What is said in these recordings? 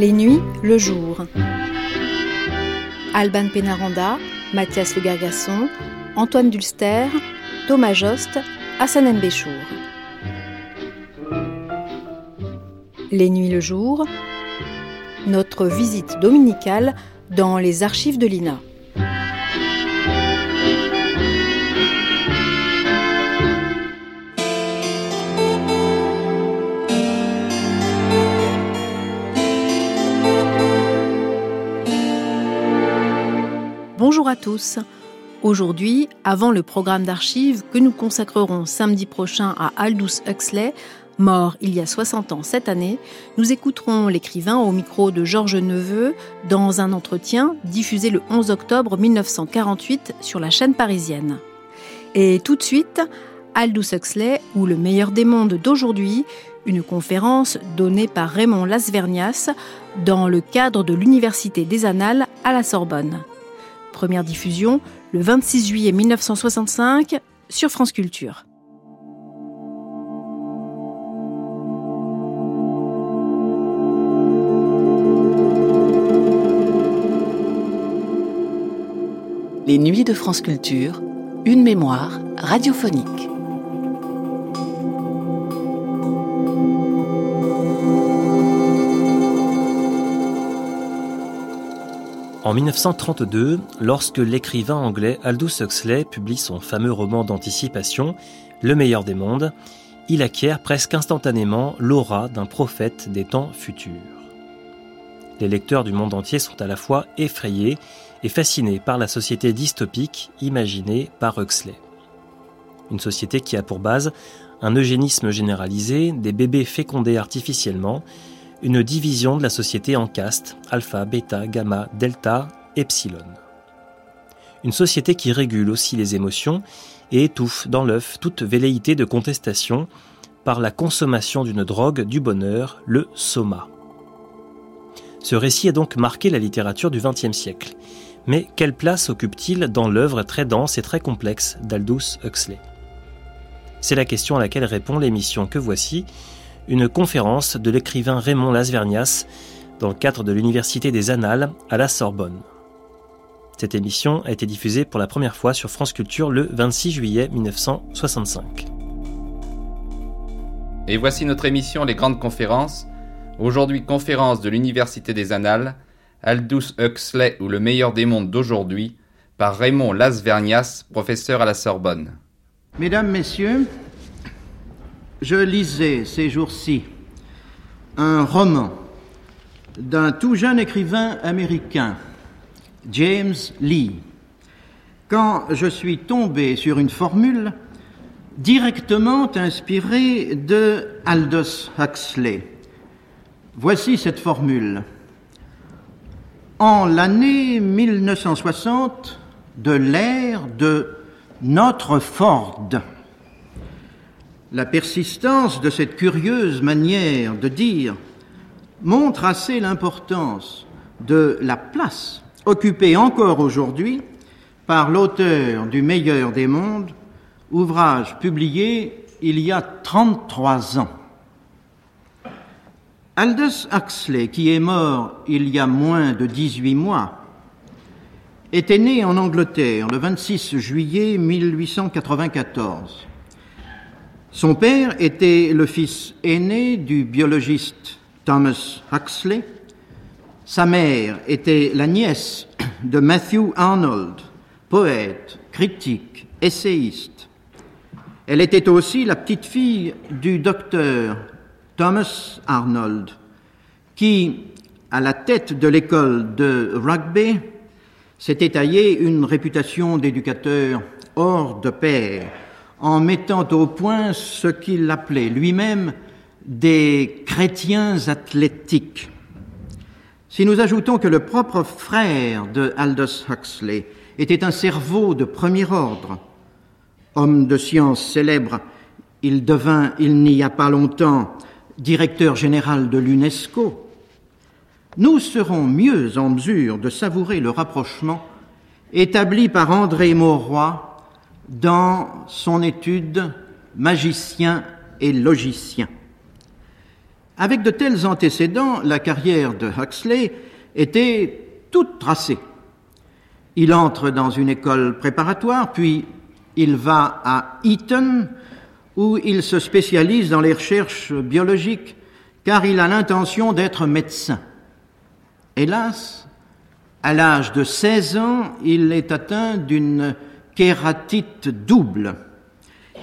Les nuits, le jour. Alban Penaranda, Mathias Le Gargasson, Antoine Dulster, Thomas Jost, Hassan Béchour. Les nuits, le jour. Notre visite dominicale dans les archives de l'INA. Tous. Aujourd'hui, avant le programme d'archives que nous consacrerons samedi prochain à Aldous Huxley, mort il y a 60 ans cette année, nous écouterons l'écrivain au micro de Georges Neveu dans un entretien diffusé le 11 octobre 1948 sur la chaîne parisienne. Et tout de suite, Aldous Huxley ou le meilleur des mondes d'aujourd'hui, une conférence donnée par Raymond Lasvernias dans le cadre de l'Université des Annales à la Sorbonne. Première diffusion le 26 juillet 1965 sur France Culture. Les nuits de France Culture, une mémoire radiophonique. En 1932, lorsque l'écrivain anglais Aldous Huxley publie son fameux roman d'anticipation, Le meilleur des mondes, il acquiert presque instantanément l'aura d'un prophète des temps futurs. Les lecteurs du monde entier sont à la fois effrayés et fascinés par la société dystopique imaginée par Huxley. Une société qui a pour base un eugénisme généralisé, des bébés fécondés artificiellement, une division de la société en castes, alpha, bêta, gamma, delta, epsilon. Une société qui régule aussi les émotions et étouffe dans l'œuf toute velléité de contestation par la consommation d'une drogue du bonheur, le soma. Ce récit a donc marqué la littérature du XXe siècle. Mais quelle place occupe-t-il dans l'œuvre très dense et très complexe d'Aldous Huxley? C'est la question à laquelle répond l'émission que voici, une conférence de l'écrivain Raymond Lasvernias dans le cadre de l'Université des Annales à la Sorbonne. Cette émission a été diffusée pour la première fois sur France Culture le 26 juillet 1965. Et voici notre émission Les Grandes Conférences. Aujourd'hui, conférence de l'Université des Annales, Aldous Huxley ou le meilleur des mondes d'aujourd'hui, par Raymond Lasvernias, professeur à la Sorbonne. Mesdames, Messieurs, je lisais ces jours-ci un roman d'un tout jeune écrivain américain, James Lee, quand je suis tombé sur une formule directement inspirée de Aldous Huxley. Voici cette formule. En l'année 1960 de l'ère de notre Ford, la persistance de cette curieuse manière de dire montre assez l'importance de la place occupée encore aujourd'hui par l'auteur du meilleur des mondes, ouvrage publié il y a 33 ans. Aldous Huxley, qui est mort il y a moins de 18 mois, était né en Angleterre le 26 juillet 1894. Son père était le fils aîné du biologiste Thomas Huxley. Sa mère était la nièce de Matthew Arnold, poète, critique, essayiste. Elle était aussi la petite fille du docteur Thomas Arnold, qui, à la tête de l'école de rugby, s'était taillé une réputation d'éducateur hors de pair en mettant au point ce qu'il appelait lui-même des chrétiens athlétiques. Si nous ajoutons que le propre frère de Aldous Huxley était un cerveau de premier ordre, homme de science célèbre, il devint, il n'y a pas longtemps, directeur général de l'UNESCO, nous serons mieux en mesure de savourer le rapprochement établi par André Mauroy dans son étude Magicien et logicien. Avec de tels antécédents, la carrière de Huxley était toute tracée. Il entre dans une école préparatoire, puis il va à Eton, où il se spécialise dans les recherches biologiques, car il a l'intention d'être médecin. Hélas, à l'âge de 16 ans, il est atteint d'une kératite double.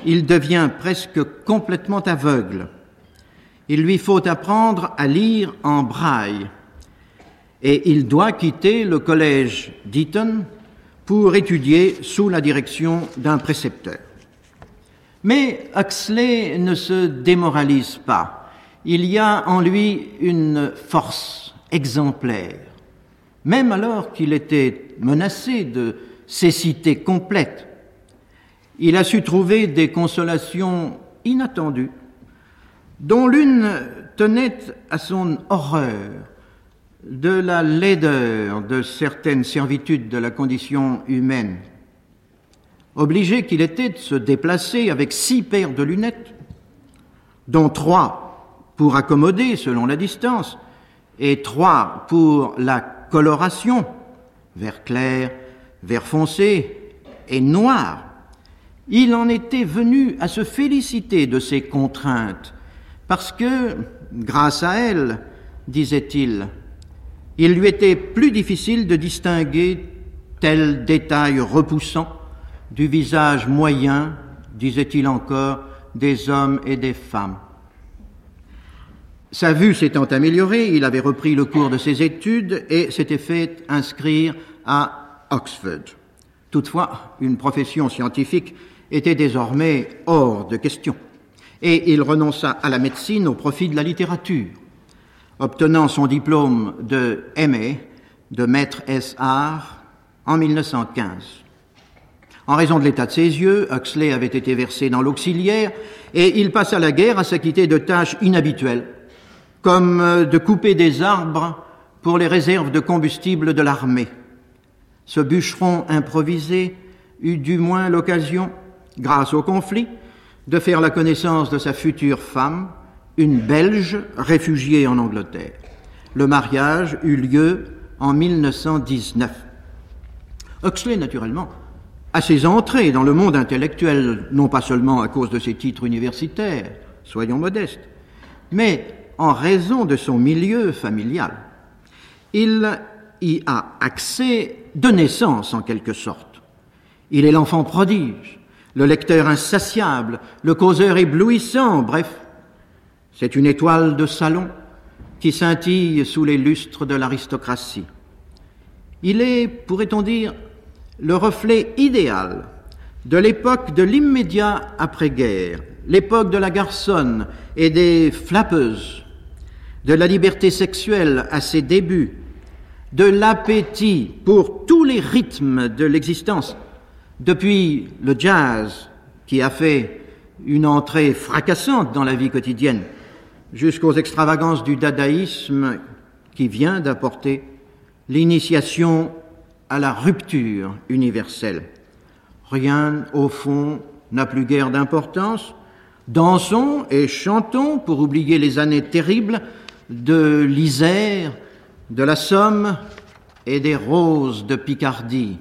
Il devient presque complètement aveugle. Il lui faut apprendre à lire en braille. Et il doit quitter le collège d'Eton pour étudier sous la direction d'un précepteur. Mais Huxley ne se démoralise pas. Il y a en lui une force exemplaire. Même alors qu'il était menacé de cécité complète, il a su trouver des consolations inattendues dont l'une tenait à son horreur de la laideur de certaines servitudes de la condition humaine. Obligé qu'il était de se déplacer avec six paires de lunettes, dont trois pour accommoder selon la distance, et trois pour la coloration, vert clair, vert foncé et noir, il en était venu à se féliciter de ces contraintes parce que, grâce à elle, disait-il, il lui était plus difficile de distinguer tel détail repoussant du visage moyen, disait-il encore, des hommes et des femmes. Sa vue s'étant améliorée, il avait repris le cours de ses études et s'était fait inscrire à Oxford. Toutefois, une profession scientifique était désormais hors de question et il renonça à la médecine au profit de la littérature, obtenant son diplôme de MA, de maître S.R., en 1915. En raison de l'état de ses yeux, Huxley avait été versé dans l'auxiliaire et il passa la guerre à s'acquitter de tâches inhabituelles, comme de couper des arbres pour les réserves de combustible de l'armée. Ce bûcheron improvisé eut du moins l'occasion, grâce au conflit, de faire la connaissance de sa future femme, une Belge réfugiée en Angleterre. Le mariage eut lieu en 1919. Huxley, naturellement, a ses entrées dans le monde intellectuel, non pas seulement à cause de ses titres universitaires, soyons modestes, mais en raison de son milieu familial. Il y a accès de naissance, en quelque sorte. Il est l'enfant prodige, le lecteur insatiable, le causeur éblouissant, bref, c'est une étoile de salon qui scintille sous les lustres de l'aristocratie. Il est, pourrait-on dire, le reflet idéal de l'époque de l'immédiat après-guerre, l'époque de la garçonne et des flappeuses, de la liberté sexuelle à ses débuts, de l'appétit pour tous les rythmes de l'existence, depuis le jazz, qui a fait une entrée fracassante dans la vie quotidienne, jusqu'aux extravagances du dadaïsme qui vient d'apporter l'initiation à la rupture universelle. Rien, au fond, n'a plus guère d'importance. Dansons et chantons pour oublier les années terribles de l'Isère, de la Somme et des roses de Picardie.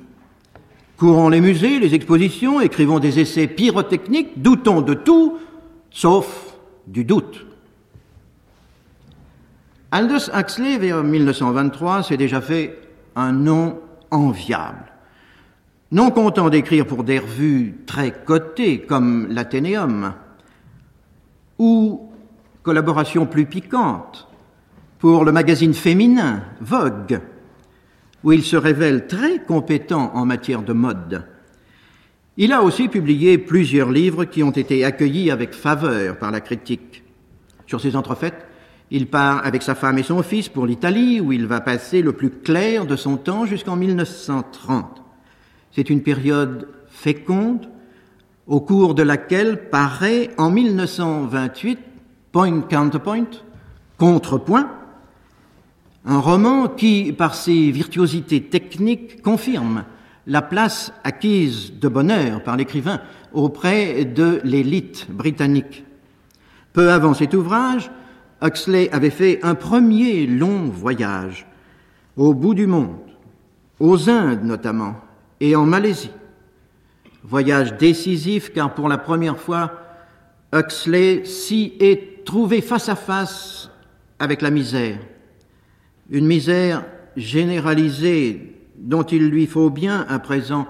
Courons les musées, les expositions, écrivons des essais pyrotechniques, doutons de tout, sauf du doute. Aldous Huxley, vers 1923, s'est déjà fait un nom enviable. Non content d'écrire pour des revues très cotées comme l'Athénéum, ou collaboration plus piquante pour le magazine féminin Vogue, où il se révèle très compétent en matière de mode. Il a aussi publié plusieurs livres qui ont été accueillis avec faveur par la critique. Sur ces entrefaites, il part avec sa femme et son fils pour l'Italie, où il va passer le plus clair de son temps jusqu'en 1930. C'est une période féconde, au cours de laquelle paraît en 1928 Point Counterpoint, Contrepoint, un roman qui, par ses virtuosités techniques, confirme la place acquise de bonheur par l'écrivain auprès de l'élite britannique. Peu avant cet ouvrage, Huxley avait fait un premier long voyage au bout du monde, aux Indes notamment, et en Malaisie. Voyage décisif car pour la première fois, Huxley s'y est trouvé face à face avec la misère. Une misère généralisée dont il lui faut bien à présent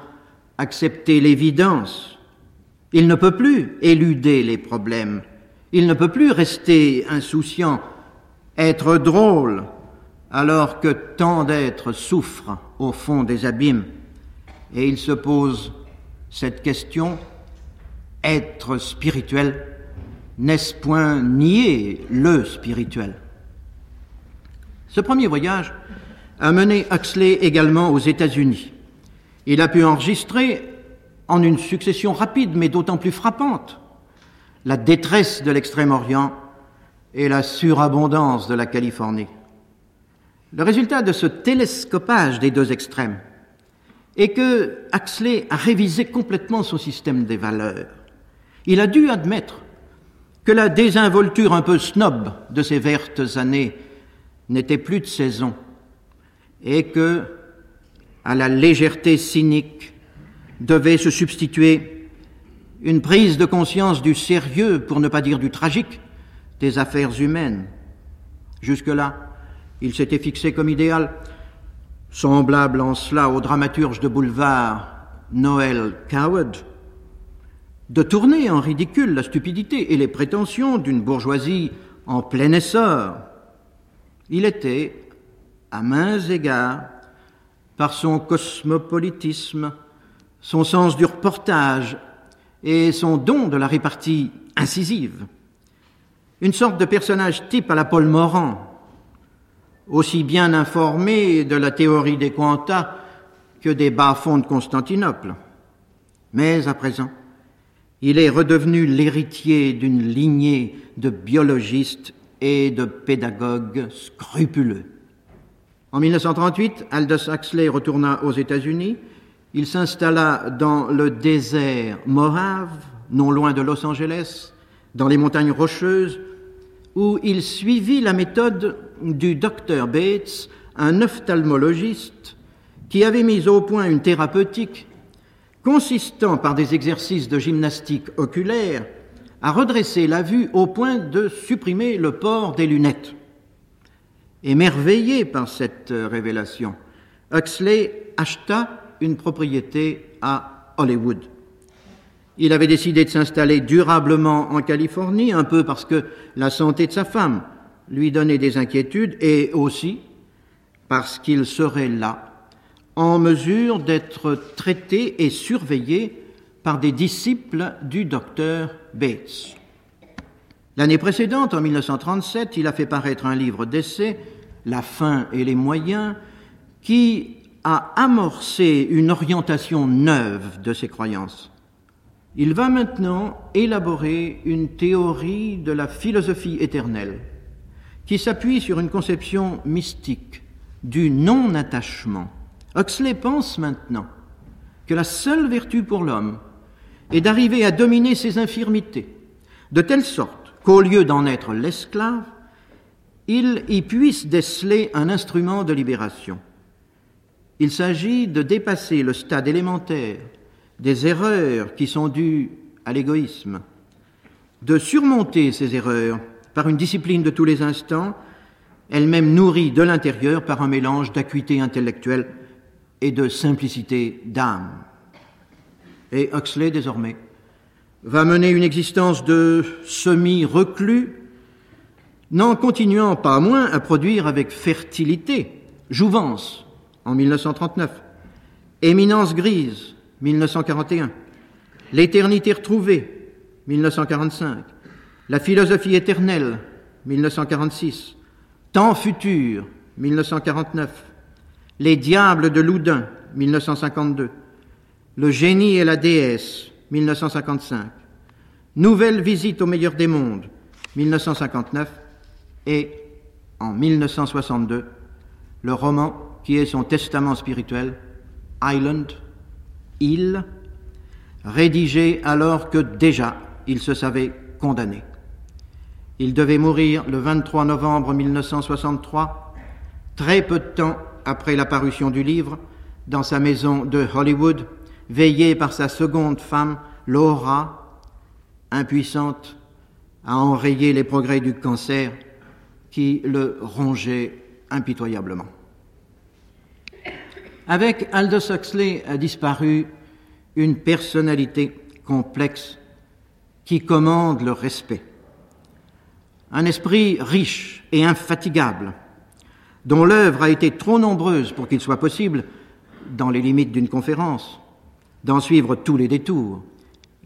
accepter l'évidence. Il ne peut plus éluder les problèmes. Il ne peut plus rester insouciant, être drôle, alors que tant d'êtres souffrent au fond des abîmes. Et il se pose cette question, être spirituel, n'est-ce point nier le spirituel? Ce premier voyage a mené Huxley également aux États-Unis. Il a pu enregistrer, en une succession rapide mais d'autant plus frappante, la détresse de l'Extrême-Orient et la surabondance de la Californie. Le résultat de ce télescopage des deux extrêmes est que Huxley a révisé complètement son système des valeurs. Il a dû admettre que la désinvolture un peu snob de ces vertes années n'était plus de saison et que, à la légèreté cynique, devait se substituer une prise de conscience du sérieux, pour ne pas dire du tragique, des affaires humaines. Jusque-là, il s'était fixé comme idéal, semblable en cela au dramaturge de boulevard Noel Coward, de tourner en ridicule la stupidité et les prétentions d'une bourgeoisie en plein essor. Il était, à mains égards, par son cosmopolitisme, son sens du reportage et son don de la répartie incisive, une sorte de personnage type à la Paul Morand, aussi bien informé de la théorie des quantas que des bas-fonds de Constantinople. Mais à présent, il est redevenu l'héritier d'une lignée de biologistes et de pédagogues scrupuleux. En 1938, Aldous Huxley retourna aux États-Unis. Il s'installa dans le désert Mojave, non loin de Los Angeles, dans les montagnes rocheuses, où il suivit la méthode du docteur Bates, un ophtalmologiste qui avait mis au point une thérapeutique consistant par des exercices de gymnastique oculaire à redresser la vue au point de supprimer le port des lunettes. Émerveillé par cette révélation, Huxley acheta une propriété à Hollywood. Il avait décidé de s'installer durablement en Californie, un peu parce que la santé de sa femme lui donnait des inquiétudes et aussi parce qu'il serait là, en mesure d'être traité et surveillé par des disciples du docteur Bates. L'année précédente, en 1937, il a fait paraître un livre d'essai, La fin et les moyens, qui a amorcé une orientation neuve de ses croyances. Il va maintenant élaborer une théorie de la philosophie éternelle qui s'appuie sur une conception mystique du non-attachement. Huxley pense maintenant que la seule vertu pour l'homme est d'arriver à dominer ses infirmités, de telle sorte qu'au lieu d'en être l'esclave, il y puisse déceler un instrument de libération. Il s'agit de dépasser le stade élémentaire des erreurs qui sont dues à l'égoïsme, de surmonter ces erreurs par une discipline de tous les instants, elle-même nourrie de l'intérieur par un mélange d'acuité intellectuelle et de simplicité d'âme. Et Huxley, désormais, va mener une existence de semi-reclus, n'en continuant pas moins à produire avec fertilité Jouvence en 1939, Éminence grise 1941. L'éternité retrouvée, 1945. La philosophie éternelle, 1946. Temps futur, 1949. Les diables de Loudun, 1952. Le génie et la déesse, 1955. Nouvelle visite au meilleur des mondes, 1959. Et, en 1962, le roman qui est son testament spirituel, Island, il, rédigé alors que déjà il se savait condamné. Il devait mourir le 23 novembre 1963, très peu de temps après la parution du livre, dans sa maison de Hollywood, veillé par sa seconde femme, Laura, impuissante à enrayer les progrès du cancer qui le rongeait impitoyablement. Avec Aldous Huxley a disparu une personnalité complexe qui commande le respect. Un esprit riche et infatigable, dont l'œuvre a été trop nombreuse pour qu'il soit possible, dans les limites d'une conférence, d'en suivre tous les détours,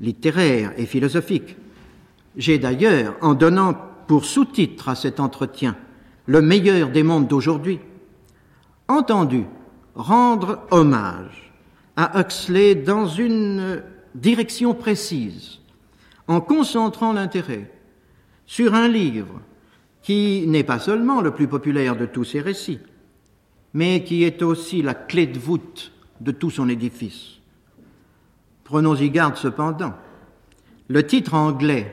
littéraires et philosophiques. J'ai d'ailleurs, en donnant pour sous-titre à cet entretien le meilleur des mondes d'aujourd'hui, entendu rendre hommage à Huxley dans une direction précise, en concentrant l'intérêt sur un livre qui n'est pas seulement le plus populaire de tous ses récits, mais qui est aussi la clé de voûte de tout son édifice. Prenons-y garde cependant. Le titre anglais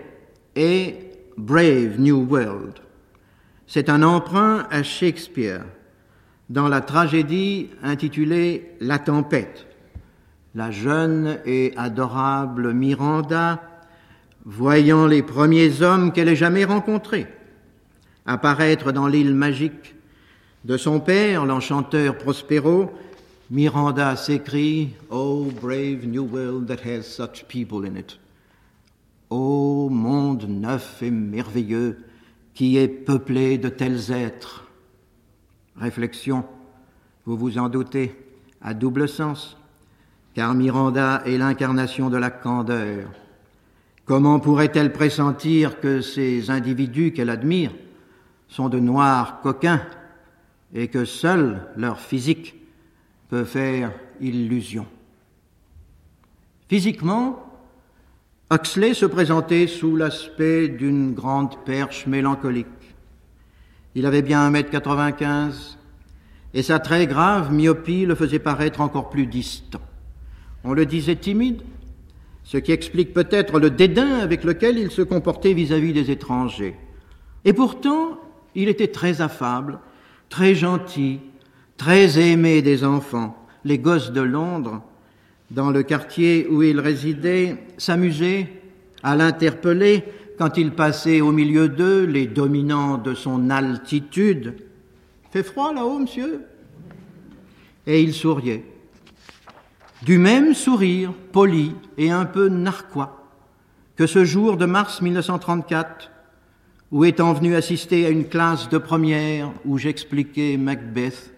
est Brave New World. C'est un emprunt à Shakespeare dans la tragédie intitulée La tempête. La jeune et adorable Miranda, voyant les premiers hommes qu'elle ait jamais rencontrés apparaître dans l'île magique de son père, l'enchanteur Prospero, Miranda s'écrie Oh, brave new world that has such people in it. Ô monde neuf et merveilleux qui est peuplé de tels êtres. Réflexion, vous vous en doutez, à double sens, car Miranda est l'incarnation de la candeur. Comment pourrait-elle pressentir que ces individus qu'elle admire sont de noirs coquins et que seul leur physique peut faire illusion. Physiquement, Huxley se présentait sous l'aspect d'une grande perche mélancolique. Il avait bien 1m95 et sa très grave myopie le faisait paraître encore plus distant. On le disait timide, ce qui explique peut-être le dédain avec lequel il se comportait vis-à-vis -vis des étrangers. Et pourtant, il était très affable, très gentil, très aimé des enfants. Les gosses de Londres, dans le quartier où il résidait, s'amusaient à l'interpeller quand il passait au milieu d'eux, les dominants de son altitude. Fait froid là-haut, monsieur? Et il souriait. Du même sourire, poli et un peu narquois, que ce jour de mars 1934, où étant venu assister à une classe de première où j'expliquais Macbeth,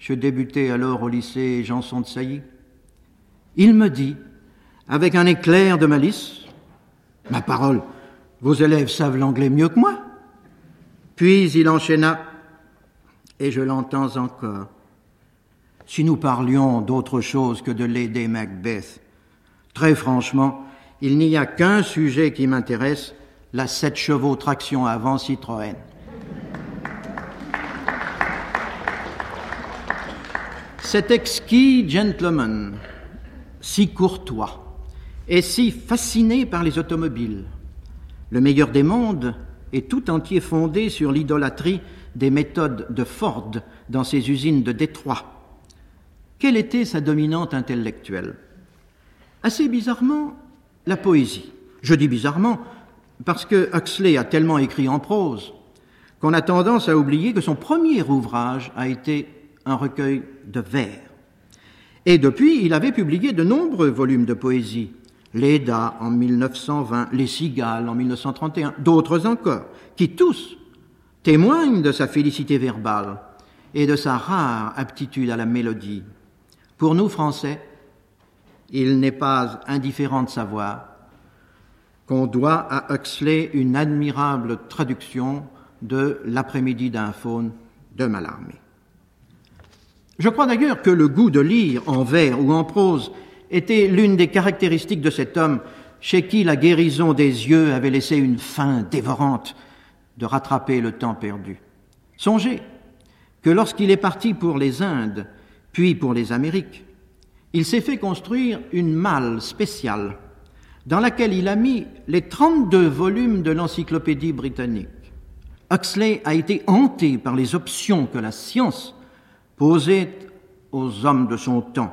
je débutais alors au lycée Janson de Sailly, il me dit, avec un éclair de malice, Ma parole, vos élèves savent l'anglais mieux que moi. Puis il enchaîna, et je l'entends encore. Si nous parlions d'autre chose que de l'aider Macbeth, très franchement, il n'y a qu'un sujet qui m'intéresse, la 7 chevaux traction avant Citroën. Cet exquis gentleman, si courtois et si fasciné par les automobiles, le meilleur des mondes est tout entier fondé sur l'idolâtrie des méthodes de Ford dans ses usines de Détroit. Quelle était sa dominante intellectuelle? Assez bizarrement, la poésie. Je dis bizarrement parce que Huxley a tellement écrit en prose qu'on a tendance à oublier que son premier ouvrage a été un recueil de vers. Et depuis, il avait publié de nombreux volumes de poésie. L'Eda en 1920, Les Cigales en 1931, d'autres encore, qui tous témoignent de sa félicité verbale et de sa rare aptitude à la mélodie. Pour nous, Français, il n'est pas indifférent de savoir qu'on doit à Huxley une admirable traduction de L'après-midi d'un faune de Mallarmé. Je crois d'ailleurs que le goût de lire en vers ou en prose était l'une des caractéristiques de cet homme chez qui la guérison des yeux avait laissé une faim dévorante de rattraper le temps perdu. Songez que lorsqu'il est parti pour les Indes, puis pour les Amériques, il s'est fait construire une malle spéciale dans laquelle il a mis les 32 volumes de l'encyclopédie britannique. Huxley a été hanté par les options que la science posait aux hommes de son temps.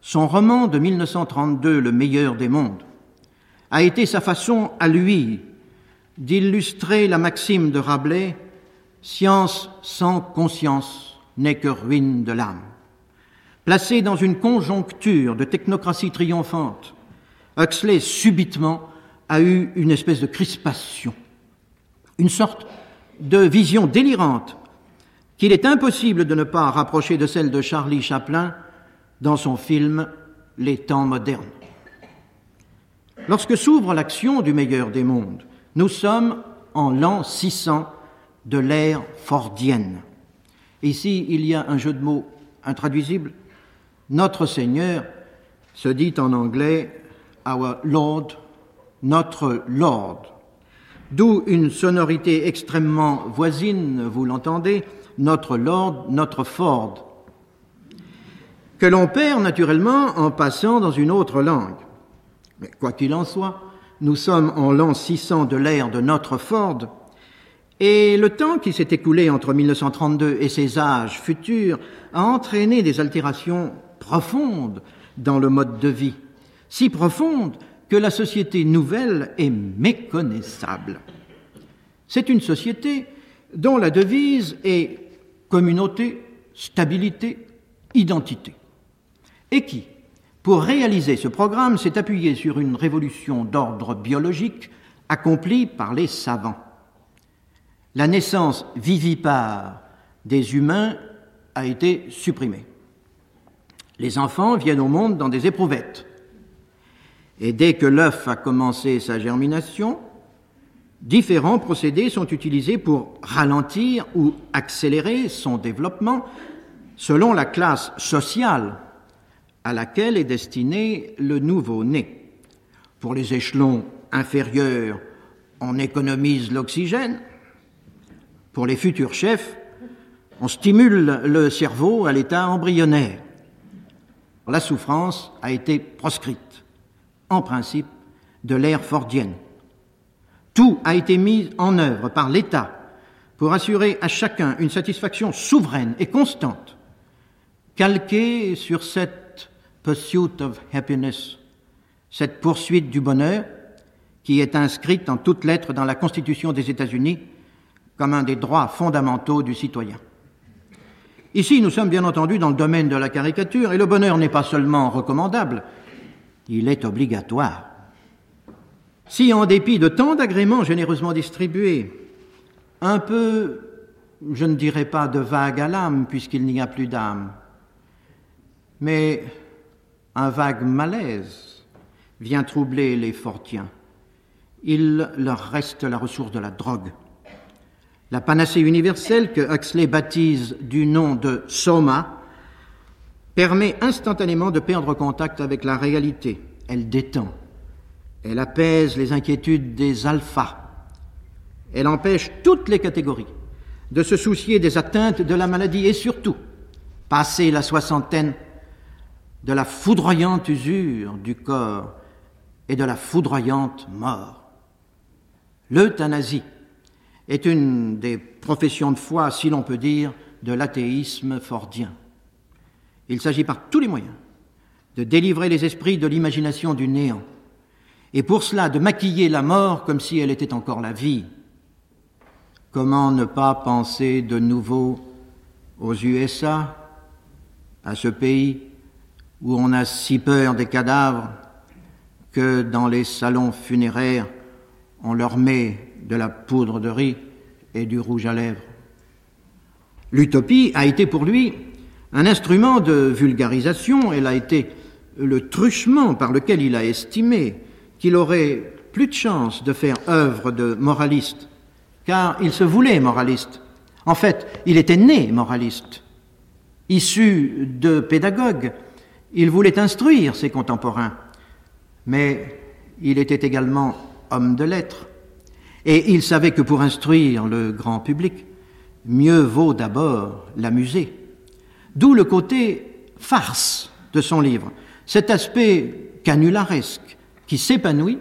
Son roman de 1932, Le meilleur des mondes, a été sa façon à lui d'illustrer la maxime de Rabelais Science sans conscience n'est que ruine de l'âme. Placé dans une conjoncture de technocratie triomphante, Huxley subitement a eu une espèce de crispation, une sorte de vision délirante qu'il est impossible de ne pas rapprocher de celle de Charlie Chaplin dans son film Les temps modernes. Lorsque s'ouvre l'action du meilleur des mondes, nous sommes en l'an 600 de l'ère fordienne. Ici, il y a un jeu de mots intraduisible. Notre Seigneur se dit en anglais Our Lord, notre Lord. D'où une sonorité extrêmement voisine, vous l'entendez, notre Lord, notre Ford, que l'on perd naturellement en passant dans une autre langue. Mais quoi qu'il en soit, nous sommes en l'an 600 de l'ère de notre Ford, et le temps qui s'est écoulé entre 1932 et ces âges futurs a entraîné des altérations profondes dans le mode de vie, si profondes que la société nouvelle est méconnaissable. C'est une société dont la devise est communauté, stabilité, identité, et qui, pour réaliser ce programme, s'est appuyée sur une révolution d'ordre biologique accomplie par les savants. La naissance vivipare des humains a été supprimée. Les enfants viennent au monde dans des éprouvettes. Et dès que l'œuf a commencé sa germination, différents procédés sont utilisés pour ralentir ou accélérer son développement selon la classe sociale à laquelle est destiné le nouveau-né. Pour les échelons inférieurs, on économise l'oxygène. Pour les futurs chefs, on stimule le cerveau à l'état embryonnaire. La souffrance a été proscrite en principe, de l'ère fordienne. Tout a été mis en œuvre par l'État pour assurer à chacun une satisfaction souveraine et constante, calquée sur cette pursuit of happiness, cette poursuite du bonheur qui est inscrite en toutes lettres dans la Constitution des États-Unis comme un des droits fondamentaux du citoyen. Ici, nous sommes bien entendu dans le domaine de la caricature, et le bonheur n'est pas seulement recommandable, il est obligatoire. Si, en dépit de tant d'agréments généreusement distribués, un peu, je ne dirais pas de vague à l'âme, puisqu'il n'y a plus d'âme, mais un vague malaise vient troubler les fortiens, il leur reste la ressource de la drogue. La panacée universelle que Huxley baptise du nom de soma permet instantanément de perdre contact avec la réalité. Elle détend. Elle apaise les inquiétudes des alphas. Elle empêche toutes les catégories de se soucier des atteintes de la maladie et surtout, passer la soixantaine, de la foudroyante usure du corps et de la foudroyante mort. L'euthanasie est une des professions de foi, si l'on peut dire, de l'athéisme fordien. Il s'agit par tous les moyens de délivrer les esprits de l'imagination du néant, et pour cela de maquiller la mort comme si elle était encore la vie. Comment ne pas penser de nouveau aux USA, à ce pays où on a si peur des cadavres que dans les salons funéraires on leur met de la poudre de riz et du rouge à lèvres. L'utopie a été pour lui un instrument de vulgarisation, elle a été le truchement par lequel il a estimé qu'il aurait plus de chance de faire œuvre de moraliste, car il se voulait moraliste. En fait, il était né moraliste. Issu de pédagogue, il voulait instruire ses contemporains, mais il était également homme de lettres, et il savait que pour instruire le grand public, mieux vaut d'abord l'amuser. D'où le côté farce de son livre, cet aspect canularesque qui s'épanouit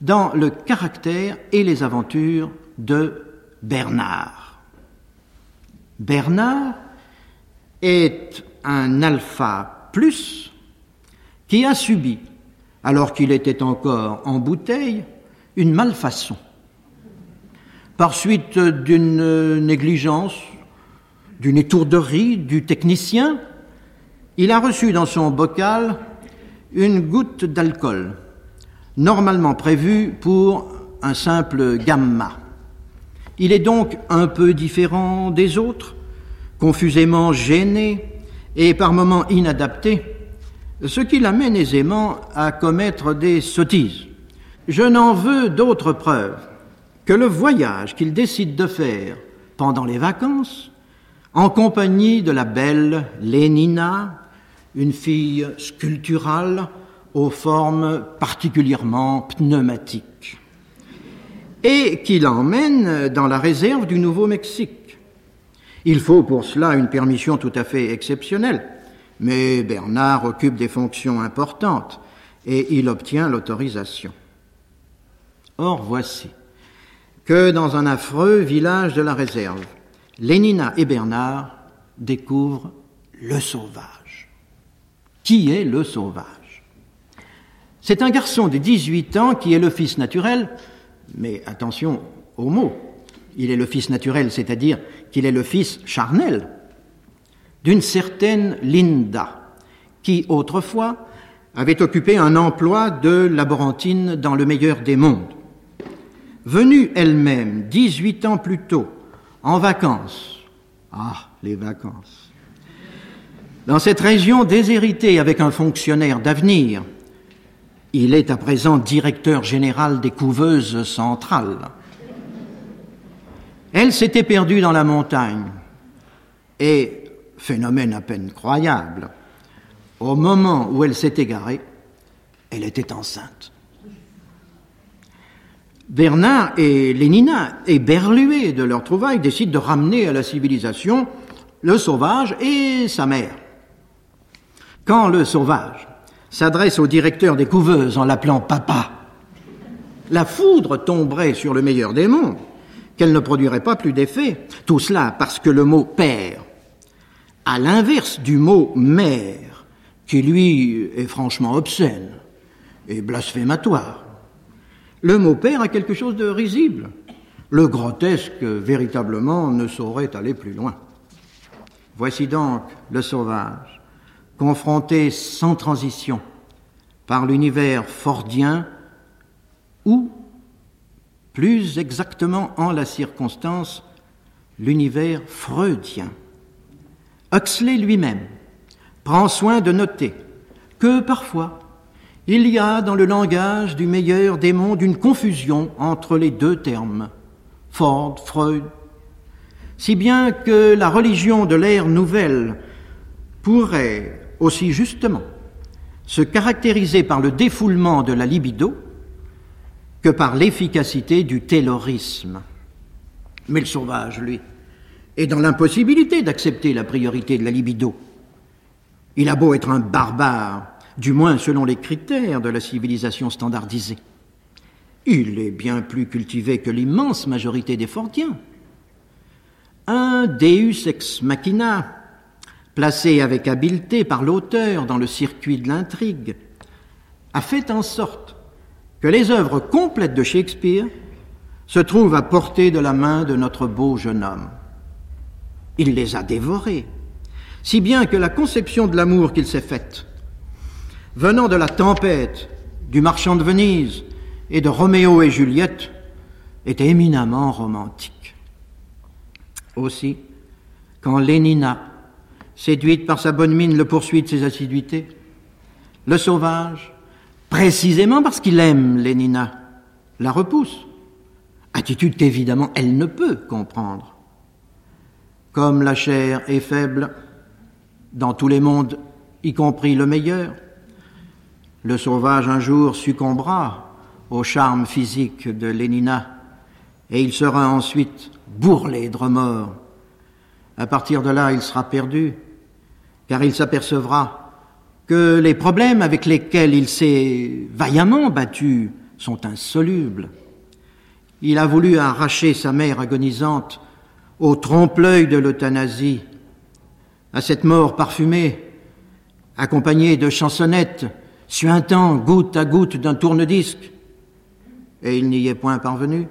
dans le caractère et les aventures de Bernard. Bernard est un alpha plus qui a subi, alors qu'il était encore en bouteille, une malfaçon. Par suite d'une négligence, d'une étourderie du technicien, il a reçu dans son bocal une goutte d'alcool, normalement prévue pour un simple gamma. Il est donc un peu différent des autres, confusément gêné et par moments inadapté, ce qui l'amène aisément à commettre des sottises. Je n'en veux d'autre preuve que le voyage qu'il décide de faire pendant les vacances, en compagnie de la belle Lénina, une fille sculpturale aux formes particulièrement pneumatiques, et qui l'emmène dans la réserve du Nouveau-Mexique. Il faut pour cela une permission tout à fait exceptionnelle, mais Bernard occupe des fonctions importantes et il obtient l'autorisation. Or voici que dans un affreux village de la réserve, Lénina et Bernard découvrent le sauvage. Qui est le sauvage? C'est un garçon de 18 ans qui est le fils naturel, mais attention au mot, il est le fils naturel, c'est-à-dire qu'il est le fils charnel d'une certaine Linda, qui autrefois avait occupé un emploi de laborantine dans le meilleur des mondes. Venue elle-même, 18 ans plus tôt, en vacances, ah, les vacances, dans cette région déshéritée avec un fonctionnaire d'avenir, il est à présent directeur général des couveuses centrales. Elle s'était perdue dans la montagne et, phénomène à peine croyable, au moment où elle s'est égarée, elle était enceinte. Bernard et Lénina, éberlués de leur trouvaille, décident de ramener à la civilisation le sauvage et sa mère. Quand le sauvage s'adresse au directeur des couveuses en l'appelant papa, la foudre tomberait sur le meilleur des mondes qu'elle ne produirait pas plus d'effet. Tout cela parce que le mot père, à l'inverse du mot mère, qui lui est franchement obscène et blasphématoire, le mot père a quelque chose de risible. Le grotesque, véritablement, ne saurait aller plus loin. Voici donc le sauvage, confronté sans transition par l'univers fordien ou plus exactement en la circonstance, l'univers freudien. Huxley lui-même prend soin de noter que parfois il y a dans le langage du meilleur des mondes une confusion entre les deux termes, Ford, Freud, si bien que la religion de l'ère nouvelle pourrait aussi justement se caractériser par le défoulement de la libido, que par l'efficacité du taylorisme. Mais le sauvage, lui, est dans l'impossibilité d'accepter la priorité de la libido. Il a beau être un barbare, du moins selon les critères de la civilisation standardisée. Il est bien plus cultivé que l'immense majorité des Fordiens. Un deus ex machina, placé avec habileté par l'auteur dans le circuit de l'intrigue, a fait en sorte que les œuvres complètes de Shakespeare se trouvent à portée de la main de notre beau jeune homme. Il les a dévorées, si bien que la conception de l'amour qu'il s'est faite, venant de la tempête, du marchand de Venise et de Roméo et Juliette, est éminemment romantique. Aussi, quand Lénina, séduite par sa bonne mine, le poursuit de ses assiduités, le sauvage, précisément parce qu'il aime Lénina, la repousse. Attitude qu'évidemment elle ne peut comprendre. Comme la chair est faible dans tous les mondes, y compris le meilleur, le sauvage un jour succombera au charme physique de Lénina et il sera ensuite bourrelé de remords. À partir de là, il sera perdu, car il s'apercevra que les problèmes avec lesquels il s'est vaillamment battu sont insolubles. Il a voulu arracher sa mère agonisante au trompe-l'œil de l'euthanasie, à cette mort parfumée, accompagnée de chansonnettes, suintant goutte à goutte d'un tourne-disque, et il n'y est point parvenu.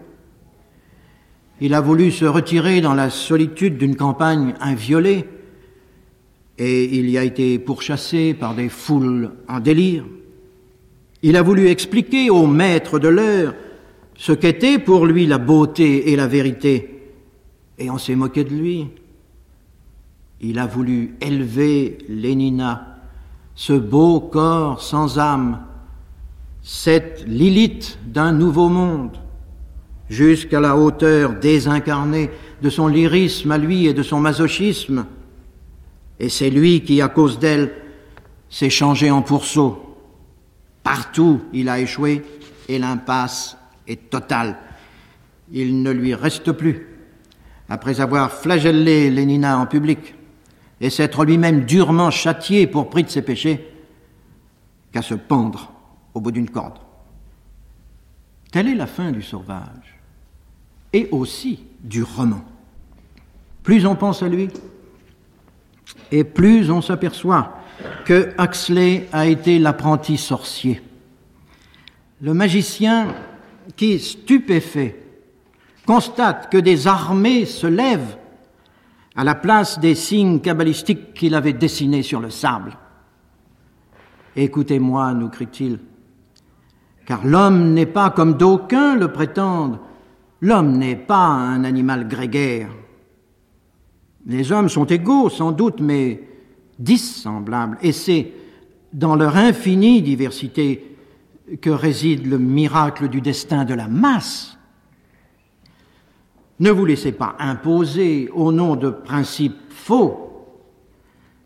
Il a voulu se retirer dans la solitude d'une campagne inviolée, et il y a été pourchassé par des foules en délire. Il a voulu expliquer au maître de l'heure ce qu'était pour lui la beauté et la vérité, et on s'est moqué de lui. Il a voulu élever Lénina, ce beau corps sans âme, cette Lilith d'un nouveau monde, jusqu'à la hauteur désincarnée de son lyrisme à lui et de son masochisme. Et c'est lui qui, à cause d'elle, s'est changé en pourceau. Partout, il a échoué et l'impasse est totale. Il ne lui reste plus, après avoir flagellé Lénina en public et s'être lui-même durement châtié pour prix de ses péchés, qu'à se pendre au bout d'une corde. Telle est la fin du sauvage et aussi du roman. Plus on pense à lui, et plus on s'aperçoit que Huxley a été l'apprenti sorcier. Le magicien qui, stupéfait, constate que des armées se lèvent à la place des signes cabalistiques qu'il avait dessinés sur le sable. Écoutez-moi, nous crie-t-il, car l'homme n'est pas comme d'aucuns le prétendent, l'homme n'est pas un animal grégaire. Les hommes sont égaux, sans doute, mais dissemblables, et c'est dans leur infinie diversité que réside le miracle du destin de la masse. Ne vous laissez pas imposer au nom de principes faux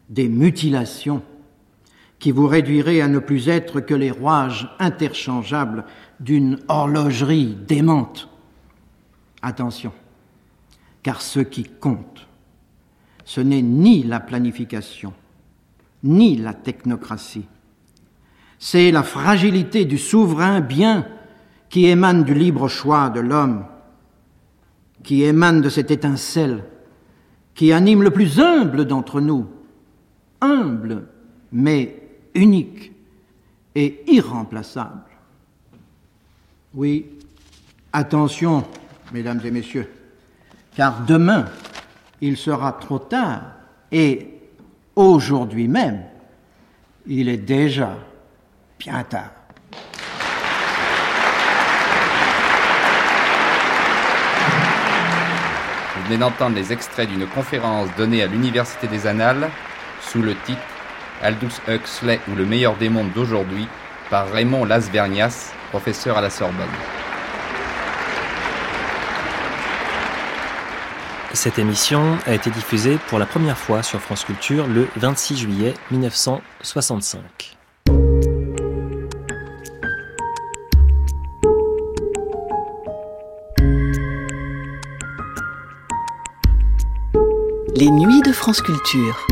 des mutilations qui vous réduiraient à ne plus être que les rouages interchangeables d'une horlogerie démente. Attention, car ce qui compte, ce n'est ni la planification, ni la technocratie. C'est la fragilité du souverain bien qui émane du libre choix de l'homme, qui émane de cette étincelle qui anime le plus humble d'entre nous, humble mais unique et irremplaçable. Oui, attention, mesdames et messieurs, car demain, il sera trop tard et aujourd'hui même, il est déjà bien tard. Vous venez d'entendre les extraits d'une conférence donnée à l'Université des Annales sous le titre Aldous Huxley ou le meilleur des mondes d'aujourd'hui par Raymond Lasvernias, professeur à la Sorbonne. Cette émission a été diffusée pour la première fois sur France Culture le 26 juillet 1965. Les nuits de France Culture.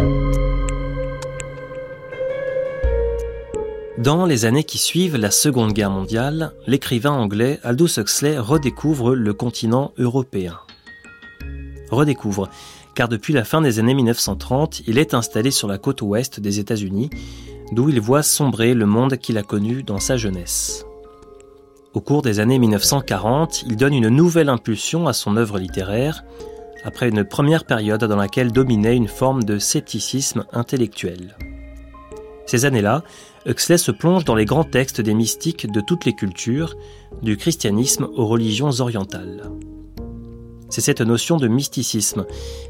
Dans les années qui suivent la Seconde Guerre mondiale, l'écrivain anglais Aldous Huxley redécouvre le continent européen redécouvre, car depuis la fin des années 1930, il est installé sur la côte ouest des États-Unis, d'où il voit sombrer le monde qu'il a connu dans sa jeunesse. Au cours des années 1940, il donne une nouvelle impulsion à son œuvre littéraire, après une première période dans laquelle dominait une forme de scepticisme intellectuel. Ces années-là, Huxley se plonge dans les grands textes des mystiques de toutes les cultures, du christianisme aux religions orientales. C'est cette notion de mysticisme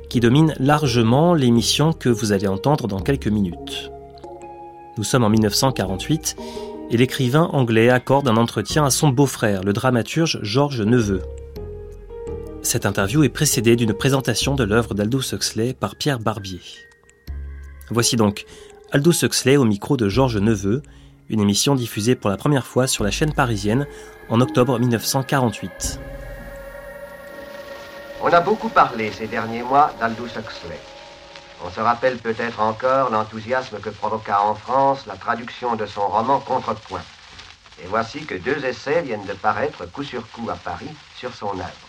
qui domine largement l'émission que vous allez entendre dans quelques minutes. Nous sommes en 1948 et l'écrivain anglais accorde un entretien à son beau-frère, le dramaturge Georges Neveu. Cette interview est précédée d'une présentation de l'œuvre d'Aldous Huxley par Pierre Barbier. Voici donc Aldous Huxley au micro de Georges Neveu, une émission diffusée pour la première fois sur la chaîne parisienne en octobre 1948. On a beaucoup parlé ces derniers mois d'Aldous Huxley. On se rappelle peut-être encore l'enthousiasme que provoqua en France la traduction de son roman Contrepoint. Et voici que deux essais viennent de paraître coup sur coup à Paris sur son œuvre.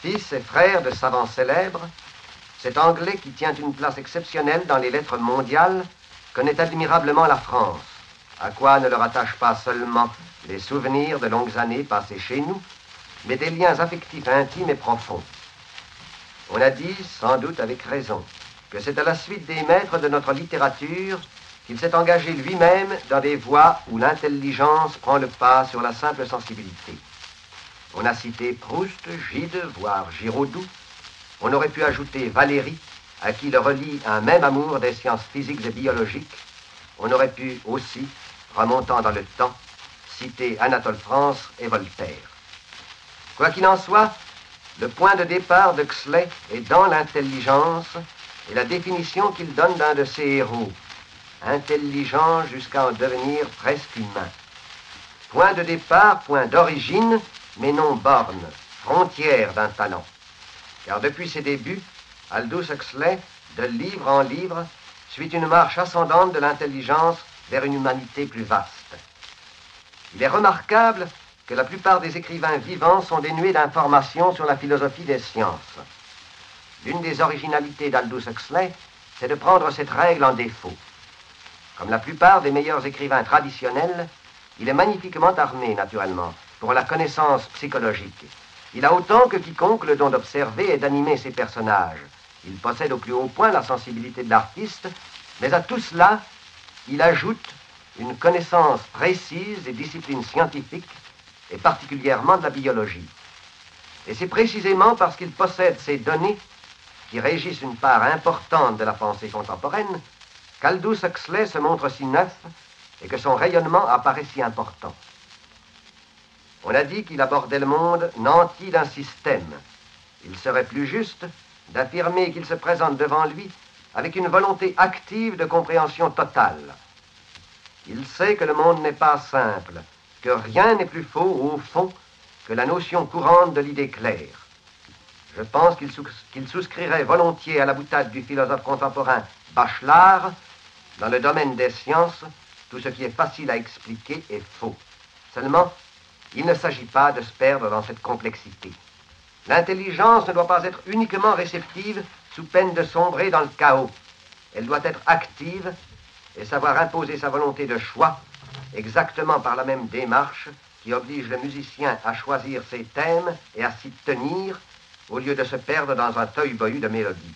Fils et frère de savants célèbres, cet Anglais qui tient une place exceptionnelle dans les lettres mondiales connaît admirablement la France, à quoi ne le rattache pas seulement les souvenirs de longues années passées chez nous, mais des liens affectifs intimes et profonds. On a dit, sans doute avec raison, que c'est à la suite des maîtres de notre littérature qu'il s'est engagé lui-même dans des voies où l'intelligence prend le pas sur la simple sensibilité. On a cité Proust, Gide, voire Giraudoux. On aurait pu ajouter Valéry, à qui le relie un même amour des sciences physiques et biologiques. On aurait pu aussi, remontant dans le temps, citer Anatole France et Voltaire. Quoi qu'il en soit, le point de départ de Xley est dans l'intelligence et la définition qu'il donne d'un de ses héros, intelligent jusqu'à en devenir presque humain. Point de départ, point d'origine, mais non borne, frontière d'un talent. Car depuis ses débuts, Aldous Huxley, de livre en livre, suit une marche ascendante de l'intelligence vers une humanité plus vaste. Il est remarquable que la plupart des écrivains vivants sont dénués d'informations sur la philosophie des sciences. L'une des originalités d'Aldous Huxley, c'est de prendre cette règle en défaut. Comme la plupart des meilleurs écrivains traditionnels, il est magnifiquement armé, naturellement, pour la connaissance psychologique. Il a autant que quiconque le don d'observer et d'animer ses personnages. Il possède au plus haut point la sensibilité de l'artiste, mais à tout cela, il ajoute une connaissance précise des disciplines scientifiques et particulièrement de la biologie. Et c'est précisément parce qu'il possède ces données qui régissent une part importante de la pensée contemporaine qu'Aldous Huxley se montre si neuf et que son rayonnement apparaît si important. On a dit qu'il abordait le monde nanti d'un système. Il serait plus juste d'affirmer qu'il se présente devant lui avec une volonté active de compréhension totale. Il sait que le monde n'est pas simple, que rien n'est plus faux au fond que la notion courante de l'idée claire. Je pense qu'il souscrirait volontiers à la boutade du philosophe contemporain Bachelard. Dans le domaine des sciences, tout ce qui est facile à expliquer est faux. Seulement, il ne s'agit pas de se perdre dans cette complexité. L'intelligence ne doit pas être uniquement réceptive sous peine de sombrer dans le chaos. Elle doit être active et savoir imposer sa volonté de choix exactement par la même démarche qui oblige le musicien à choisir ses thèmes et à s'y tenir au lieu de se perdre dans un tohu-bohu de mélodies.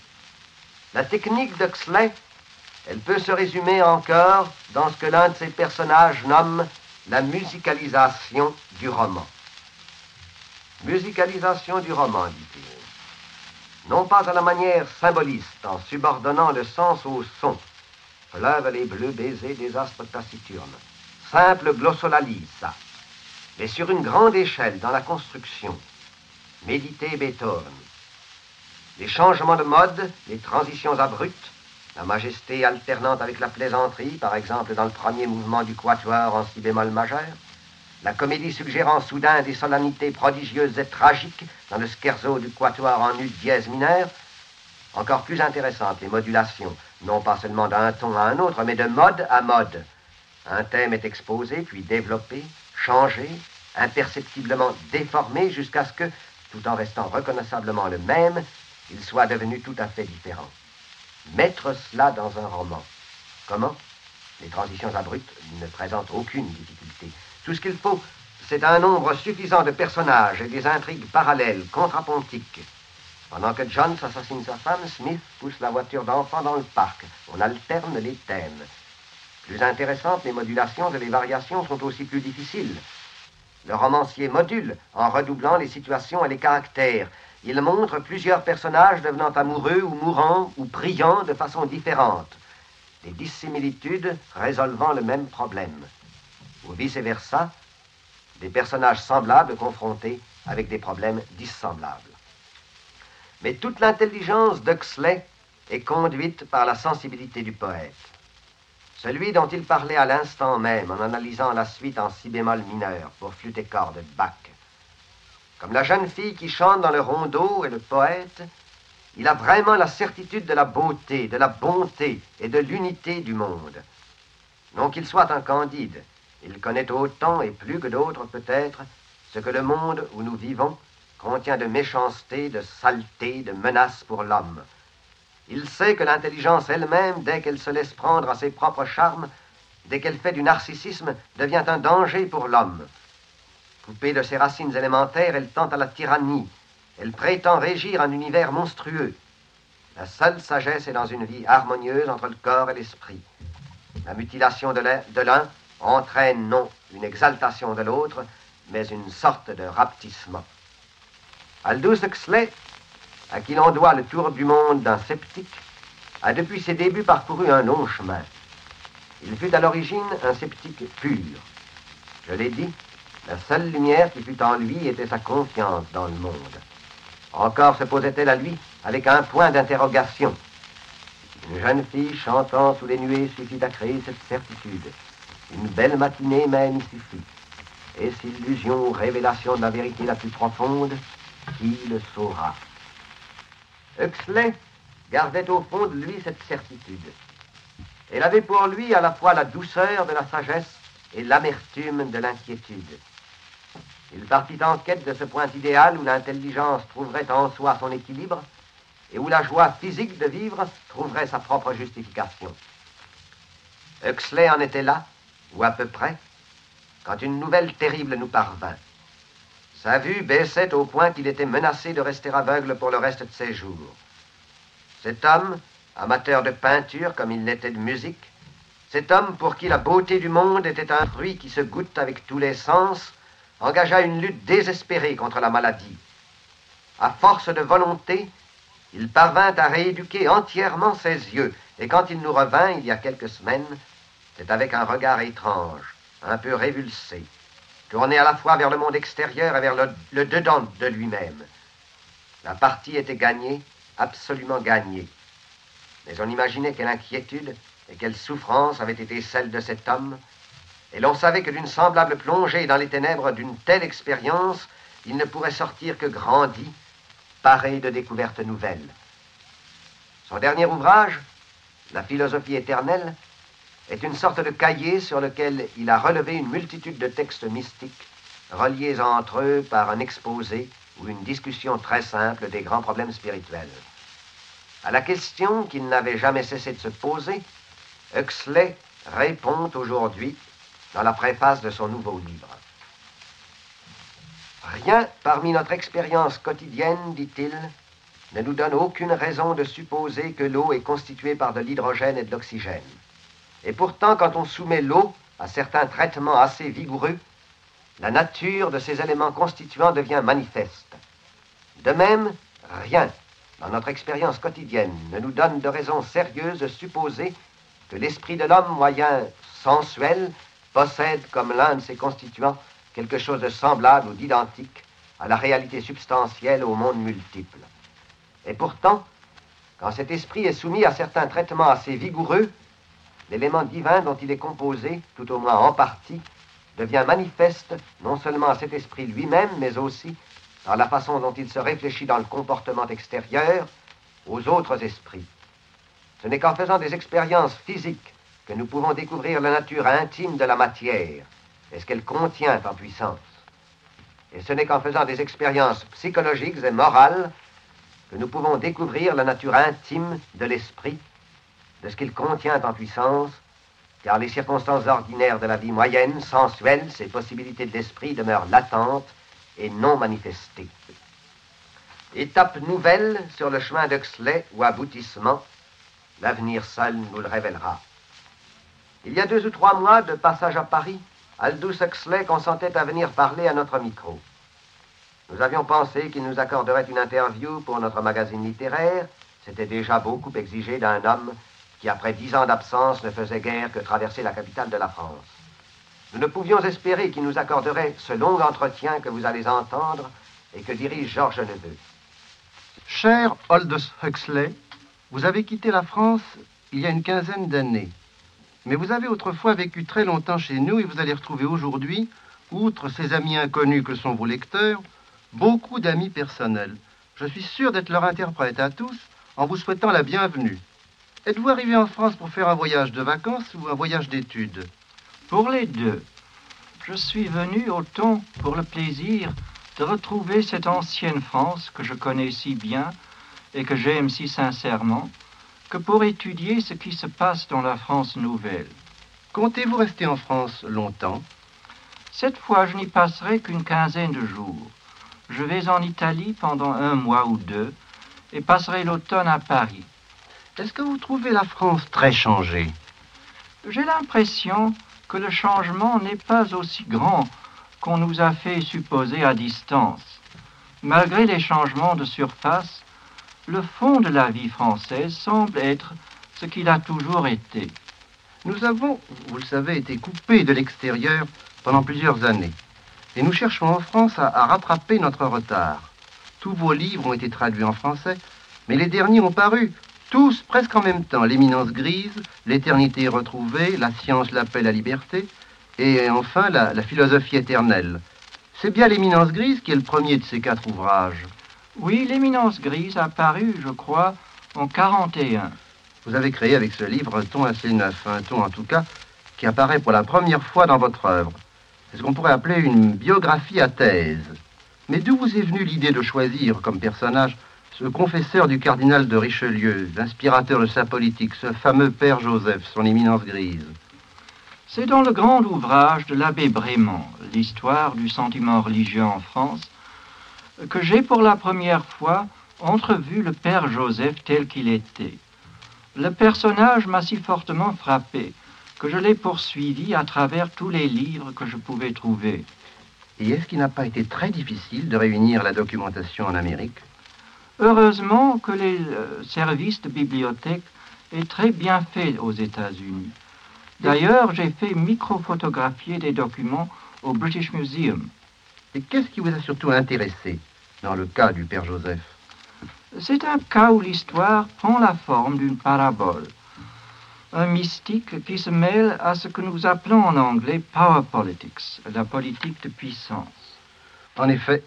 La technique d'Huxley, elle peut se résumer encore dans ce que l'un de ses personnages nomme la musicalisation du roman. Musicalisation du roman, dit-il. Non pas à la manière symboliste, en subordonnant le sens au son. Fleuve les bleus baisers des astres taciturnes. Simple glossolalie, ça. Mais sur une grande échelle dans la construction, méditer Beethoven. Les changements de mode, les transitions abruptes, la majesté alternante avec la plaisanterie, par exemple dans le premier mouvement du quatuor en si bémol majeur, la comédie suggérant soudain des solennités prodigieuses et tragiques dans le scherzo du quatuor en ut dièse mineur, encore plus intéressantes les modulations, non pas seulement d'un ton à un autre, mais de mode à mode. Un thème est exposé, puis développé, changé, imperceptiblement déformé jusqu'à ce que, tout en restant reconnaissablement le même, il soit devenu tout à fait différent. Mettre cela dans un roman. Comment? Les transitions abruptes ne présentent aucune difficulté. Tout ce qu'il faut, c'est un nombre suffisant de personnages et des intrigues parallèles, contrapontiques. Pendant que John assassine sa femme, Smith pousse la voiture d'enfant dans le parc. On alterne les thèmes. Plus intéressantes, les modulations et les variations sont aussi plus difficiles. Le romancier module en redoublant les situations et les caractères. Il montre plusieurs personnages devenant amoureux ou mourants ou priant de façon différente. Des dissimilitudes résolvant le même problème. Ou vice-versa, des personnages semblables confrontés avec des problèmes dissemblables. Mais toute l'intelligence d'Huxley est conduite par la sensibilité du poète. Celui dont il parlait à l'instant même en analysant la suite en si bémol mineur pour flûte et corde de Bach. Comme la jeune fille qui chante dans le rondeau et le poète, il a vraiment la certitude de la beauté, de la bonté et de l'unité du monde. Non qu'il soit un candide, Il connaît autant et plus que d'autres peut-être ce que le monde où nous vivons contient de méchanceté, de saleté, de menaces pour l'homme. Il sait que l'intelligence elle-même, dès qu'elle se laisse prendre à ses propres charmes, dès qu'elle fait du narcissisme, devient un danger pour l'homme. Coupée de ses racines élémentaires, elle tend à la tyrannie. Elle prétend régir un univers monstrueux. La seule sagesse est dans une vie harmonieuse entre le corps et l'esprit. La mutilation de l'un entraîne non une exaltation de l'autre, mais une sorte de rapetissement. Aldous Huxley, à qui l'on doit le tour du monde d'un sceptique, a depuis ses débuts parcouru un long chemin. Il fut à l'origine un sceptique pur. Je l'ai dit, la seule lumière qui fut en lui était sa confiance dans le monde. Encore se posait-elle à lui avec un point d'interrogation. Une jeune fille chantant sous les nuées suffit à créer cette certitude. Une belle matinée même suffit. Est-ce illusion ou révélation de la vérité la plus profonde Qui le saura? Huxley gardait au fond de lui cette certitude. Elle avait pour lui à la fois la douceur de la sagesse et l'amertume de l'inquiétude. Il partit en quête de ce point idéal où l'intelligence trouverait en soi son équilibre et où la joie physique de vivre trouverait sa propre justification. Huxley en était là, ou à peu près, quand une nouvelle terrible nous parvint. Sa vue baissait au point qu'il était menacé de rester aveugle pour le reste de ses jours. Cet homme, amateur de peinture comme il l'était de musique, cet homme pour qui la beauté du monde était un fruit qui se goûte avec tous les sens, engagea une lutte désespérée contre la maladie. À force de volonté, il parvint à rééduquer entièrement ses yeux, et quand il nous revint il y a quelques semaines, c'est avec un regard étrange, un peu révulsé, tourné à la fois vers le monde extérieur et vers le, dedans de lui-même. La partie était gagnée, absolument gagnée. Mais on imaginait quelle inquiétude et quelle souffrance avait été celle de cet homme, et l'on savait que d'une semblable plongée dans les ténèbres d'une telle expérience, il ne pourrait sortir que grandi, paré de découvertes nouvelles. Son dernier ouvrage, La philosophie éternelle, est une sorte de cahier sur lequel il a relevé une multitude de textes mystiques, reliés entre eux par un exposé ou une discussion très simple des grands problèmes spirituels. À la question qu'il n'avait jamais cessé de se poser, Huxley répond aujourd'hui dans la préface de son nouveau livre. Rien parmi notre expérience quotidienne, dit-il, ne nous donne aucune raison de supposer que l'eau est constituée par de l'hydrogène et de l'oxygène. Et pourtant, quand on soumet l'eau à certains traitements assez vigoureux, la nature de ces éléments constituants devient manifeste. De même, rien dans notre expérience quotidienne ne nous donne de raison sérieuse de supposer que l'esprit de l'homme moyen sensuel possède comme l'un de ses constituants quelque chose de semblable ou d'identique à la réalité substantielle au monde multiple. Et pourtant, quand cet esprit est soumis à certains traitements assez vigoureux, l'élément divin dont il est composé, tout au moins en partie, devient manifeste non seulement à cet esprit lui-même, mais aussi dans la façon dont il se réfléchit dans le comportement extérieur aux autres esprits. Ce n'est qu'en faisant des expériences physiques que nous pouvons découvrir la nature intime de la matière et ce qu'elle contient en puissance. Et ce n'est qu'en faisant des expériences psychologiques et morales que nous pouvons découvrir la nature intime de l'esprit de ce qu'il contient en puissance, car les circonstances ordinaires de la vie moyenne, sensuelle, ces possibilités de l'esprit demeurent latentes et non manifestées. Étape nouvelle sur le chemin d'Huxley ou aboutissement, l'avenir seul nous le révélera. Il y a deux ou trois mois de passage à Paris, Aldous Huxley consentait à venir parler à notre micro. Nous avions pensé qu'il nous accorderait une interview pour notre magazine littéraire. C'était déjà beaucoup exigé d'un homme qui, après dix ans d'absence, ne faisait guère que traverser la capitale de la France. Nous ne pouvions espérer qu'il nous accorderait ce long entretien que vous allez entendre et que dirige Georges Neveu. Cher Aldous Huxley, vous avez quitté la France il y a une quinzaine d'années. Mais vous avez autrefois vécu très longtemps chez nous et vous allez retrouver aujourd'hui, outre ces amis inconnus que sont vos lecteurs, beaucoup d'amis personnels. Je suis sûr d'être leur interprète à tous en vous souhaitant la bienvenue. Êtes-vous arrivé en France pour faire un voyage de vacances ou un voyage d'études Pour les deux. Je suis venu autant pour le plaisir de retrouver cette ancienne France que je connais si bien et que j'aime si sincèrement, que pour étudier ce qui se passe dans la France nouvelle. Comptez-vous rester en France longtemps? Cette fois, je n'y passerai qu'une quinzaine de jours. Je vais en Italie pendant un mois ou deux et passerai l'automne à Paris. Est-ce que vous trouvez la France très changée? J'ai l'impression que le changement n'est pas aussi grand qu'on nous a fait supposer à distance. Malgré les changements de surface, le fond de la vie française semble être ce qu'il a toujours été. Nous avons, vous le savez, été coupés de l'extérieur pendant plusieurs années. Et nous cherchons en France à, rattraper notre retard. Tous vos livres ont été traduits en français, mais les derniers ont paru tous presque en même temps. L'éminence grise, l'éternité retrouvée, la science, l'appel à la liberté, et enfin la, la philosophie éternelle. C'est bien l'éminence grise qui est le premier de ces quatre ouvrages. Oui, l'éminence grise a paru, je crois, en 41. Vous avez créé avec ce livre un ton assez neuf, un ton en tout cas qui apparaît pour la première fois dans votre œuvre. C'est ce qu'on pourrait appeler une biographie à thèse. Mais d'où vous est venue l'idée de choisir comme personnage ce confesseur du cardinal de Richelieu, l'inspirateur de sa politique, ce fameux père Joseph, son éminence grise C'est dans le grand ouvrage de l'abbé Brément, L'histoire du sentiment religieux en France, que j'ai pour la première fois entrevu le père Joseph tel qu'il était. Le personnage m'a si fortement frappé que je l'ai poursuivi à travers tous les livres que je pouvais trouver. Et est-ce qu'il n'a pas été très difficile de réunir la documentation en Amérique? Heureusement que les euh, services de bibliothèque est très bien fait aux États-Unis. D'ailleurs, j'ai fait microphotographier des documents au British Museum. Et qu'est-ce qui vous a surtout intéressé dans le cas du Père Joseph? C'est un cas où l'histoire prend la forme d'une parabole. Un mystique qui se mêle à ce que nous appelons en anglais power politics, la politique de puissance. En effet,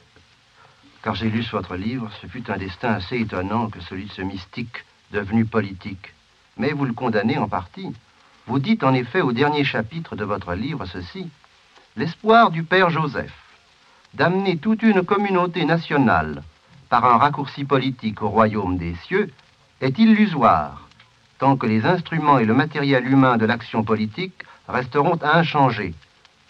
car j'ai lu votre livre, ce fut un destin assez étonnant que celui de ce mystique devenu politique. Mais vous le condamnez en partie. Vous dites en effet au dernier chapitre de votre livre ceci L'espoir du Père Joseph d'amener toute une communauté nationale par un raccourci politique au royaume des cieux est illusoire, tant que les instruments et le matériel humain de l'action politique resteront inchangés.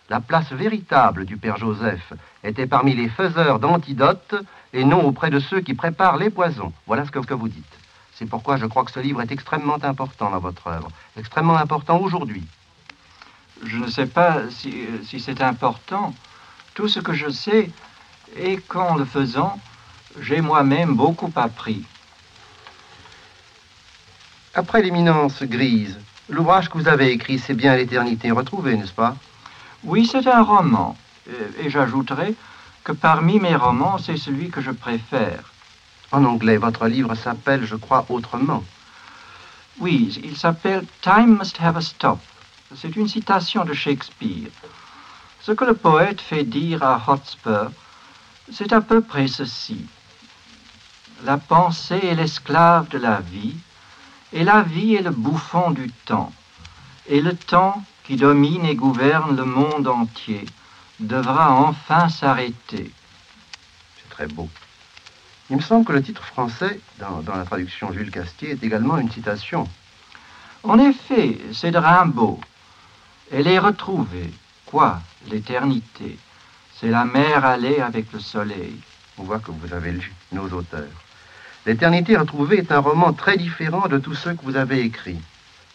La place véritable du Père Joseph était parmi les faiseurs d'antidotes et non auprès de ceux qui préparent les poisons. Voilà ce que, que vous dites. C'est pourquoi je crois que ce livre est extrêmement important dans votre œuvre, extrêmement important aujourd'hui. Je ne sais pas si, si c'est important. Tout ce que je sais est qu'en le faisant, j'ai moi-même beaucoup appris. Après l'éminence grise, l'ouvrage que vous avez écrit, c'est bien l'éternité retrouvée, n'est-ce pas? Oui, c'est un roman. Et j'ajouterai que parmi mes romans, c'est celui que je préfère. En anglais, votre livre s'appelle, je crois, autrement. Oui, il s'appelle Time Must Have a Stop. C'est une citation de Shakespeare. Ce que le poète fait dire à Hotspur, c'est à peu près ceci. La pensée est l'esclave de la vie, et la vie est le bouffon du temps, et le temps qui domine et gouverne le monde entier devra enfin s'arrêter. C'est très beau. Il me semble que le titre français, dans, dans, la traduction Jules Castier, est également une citation. En effet, c'est de Rimbaud. Elle est retrouvée. Quoi L'éternité? C'est la mer allée avec le soleil. On voit que vous avez lu nos auteurs. L'éternité retrouvée est un roman très différent de tous ceux que vous avez écrits.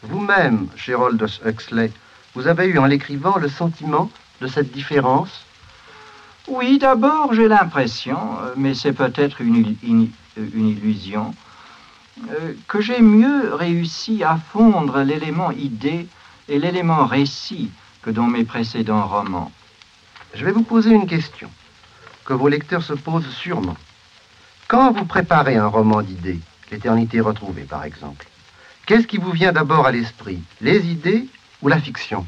Vous-même, cher Aldous Huxley, vous avez eu en l'écrivant le sentiment de cette différence Oui, d'abord j'ai l'impression, mais c'est peut-être une, une, une, illusion, euh, que j'ai mieux réussi à fondre l'élément idée et l'élément récit que dans mes précédents romans. Je vais vous poser une question que vos lecteurs se posent sûrement. Quand vous préparez un roman d'idées, L'éternité retrouvée par exemple, qu'est-ce qui vous vient d'abord à l'esprit? Les idées ou la fiction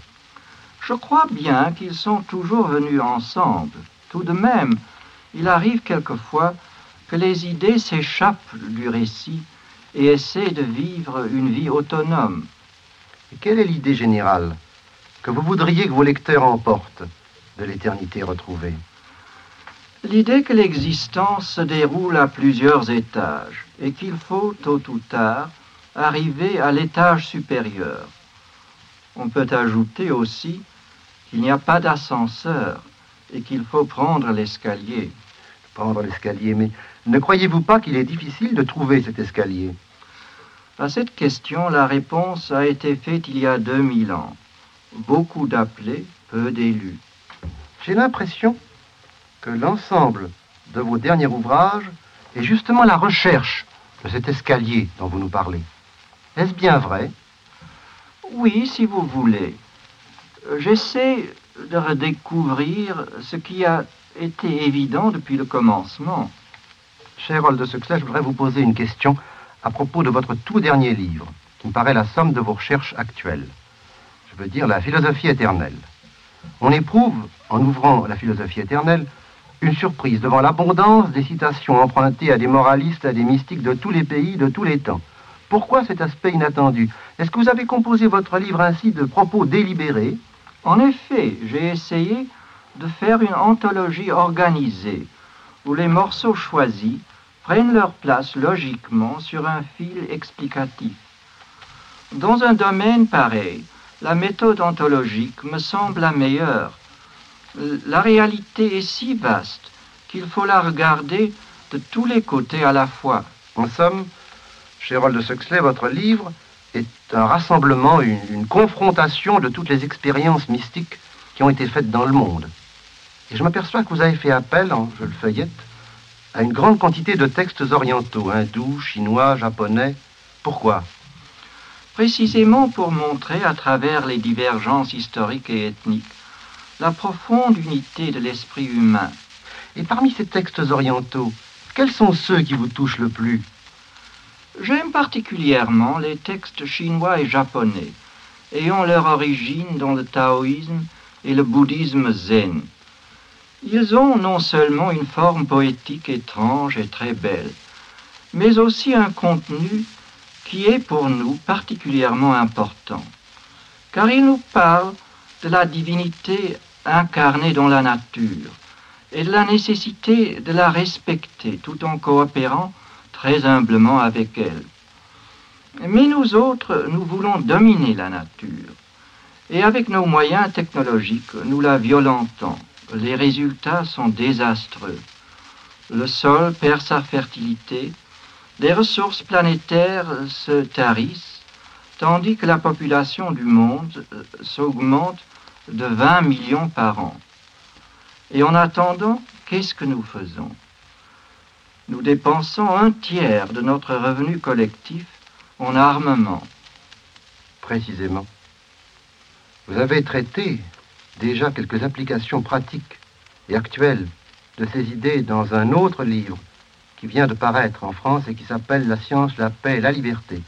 je crois bien qu'ils sont toujours venus ensemble. Tout de même, il arrive quelquefois que les idées s'échappent du récit et essaient de vivre une vie autonome. Et quelle est l'idée générale que vous voudriez que vos lecteurs emportent de l'éternité retrouvée? L'idée que l'existence se déroule à plusieurs étages et qu'il faut, tôt ou tard, arriver à l'étage supérieur. On peut ajouter aussi qu'il n'y a pas d'ascenseur et qu'il faut prendre l'escalier. Prendre l'escalier, mais ne croyez-vous pas qu'il est difficile de trouver cet escalier? À cette question, la réponse a été faite il y a 2000 ans. Beaucoup d'appelés, peu d'élus. J'ai l'impression que l'ensemble de vos derniers ouvrages est justement la recherche de cet escalier dont vous nous parlez. Est-ce bien vrai? Oui, si vous voulez. J'essaie de redécouvrir ce qui a été évident depuis le commencement. Cher Aldous Huxley, je voudrais vous poser une question à propos de votre tout dernier livre, qui me paraît la somme de vos recherches actuelles. Je veux dire la philosophie éternelle. On éprouve, en ouvrant la philosophie éternelle, une surprise devant l'abondance des citations empruntées à des moralistes, à des mystiques de tous les pays, de tous les temps. Pourquoi cet aspect inattendu? Est-ce que vous avez composé votre livre ainsi de propos délibérés? En effet, j'ai essayé de faire une anthologie organisée, où les morceaux choisis prennent leur place logiquement sur un fil explicatif. Dans un domaine pareil, la méthode anthologique me semble la meilleure. La réalité est si vaste qu'il faut la regarder de tous les côtés à la fois. En somme, cher de Huxley, votre livre est un rassemblement, une, une confrontation de toutes les expériences mystiques qui ont été faites dans le monde. Et je m'aperçois que vous avez fait appel, en, je le feuillette, à une grande quantité de textes orientaux, hindous, chinois, japonais. Pourquoi? Précisément pour montrer à travers les divergences historiques et ethniques la profonde unité de l'esprit humain. Et parmi ces textes orientaux, quels sont ceux qui vous touchent le plus? J'aime particulièrement les textes chinois et japonais, ayant leur origine dans le taoïsme et le bouddhisme zen. Ils ont non seulement une forme poétique étrange et très belle, mais aussi un contenu qui est pour nous particulièrement important, car ils nous parlent de la divinité incarnée dans la nature et de la nécessité de la respecter tout en coopérant très humblement avec elle. Mais nous autres, nous voulons dominer la nature et avec nos moyens technologiques, nous la violentons. Les résultats sont désastreux. Le sol perd sa fertilité, les ressources planétaires se tarissent, tandis que la population du monde s'augmente de 20 millions par an. Et en attendant, qu'est-ce que nous faisons? Nous dépensons un tiers de notre revenu collectif en armement. Précisément. Vous avez traité déjà quelques applications pratiques et actuelles de ces idées dans un autre livre qui vient de paraître en France et qui s'appelle La science, la paix et la liberté.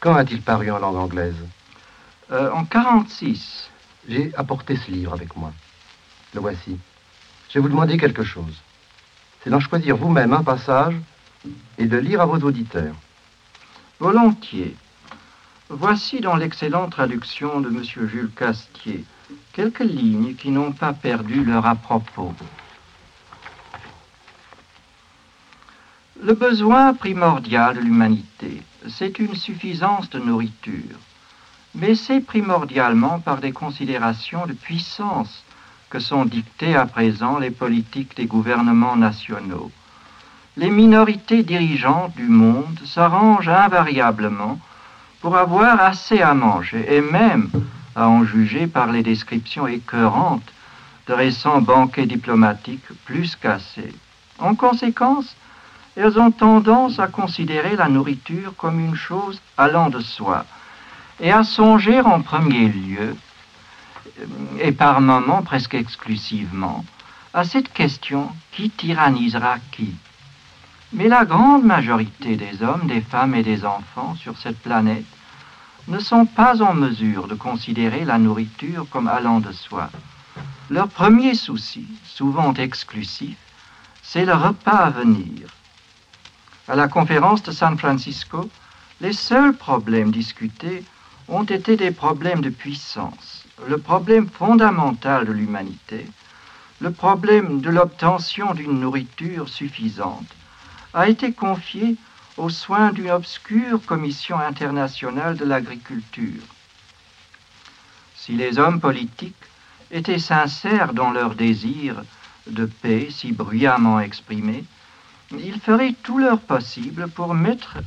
Quand a-t-il paru en langue anglaise? Euh, En 46. J'ai apporté ce livre avec moi. Le voici. Je vais vous demander quelque chose. C'est d'en choisir vous-même un passage et de lire à vos auditeurs. Volontiers. Voici dans l'excellente traduction de M. Jules Castier quelques lignes qui n'ont pas perdu leur à-propos. Le besoin primordial de l'humanité, c'est une suffisance de nourriture, mais c'est primordialement par des considérations de puissance que sont dictées à présent les politiques des gouvernements nationaux. Les minorités dirigeantes du monde s'arrangent invariablement pour avoir assez à manger et même, à en juger par les descriptions écœurantes de récents banquets diplomatiques, plus qu'assez. En conséquence, elles ont tendance à considérer la nourriture comme une chose allant de soi et à songer en premier lieu, et par moments presque exclusivement, à cette question qui tyrannisera qui? Mais la grande majorité des hommes, des femmes et des enfants sur cette planète ne sont pas en mesure de considérer la nourriture comme allant de soi. Leur premier souci, souvent exclusif, c'est le repas à venir. À la conférence de San Francisco, les seuls problèmes discutés ont été des problèmes de puissance. Le problème fondamental de l'humanité, le problème de l'obtention d'une nourriture suffisante, a été confié aux soins d'une obscure commission internationale de l'agriculture. Si les hommes politiques étaient sincères dans leur désir de paix si bruyamment exprimé, ils feraient tout leur possible pour mettre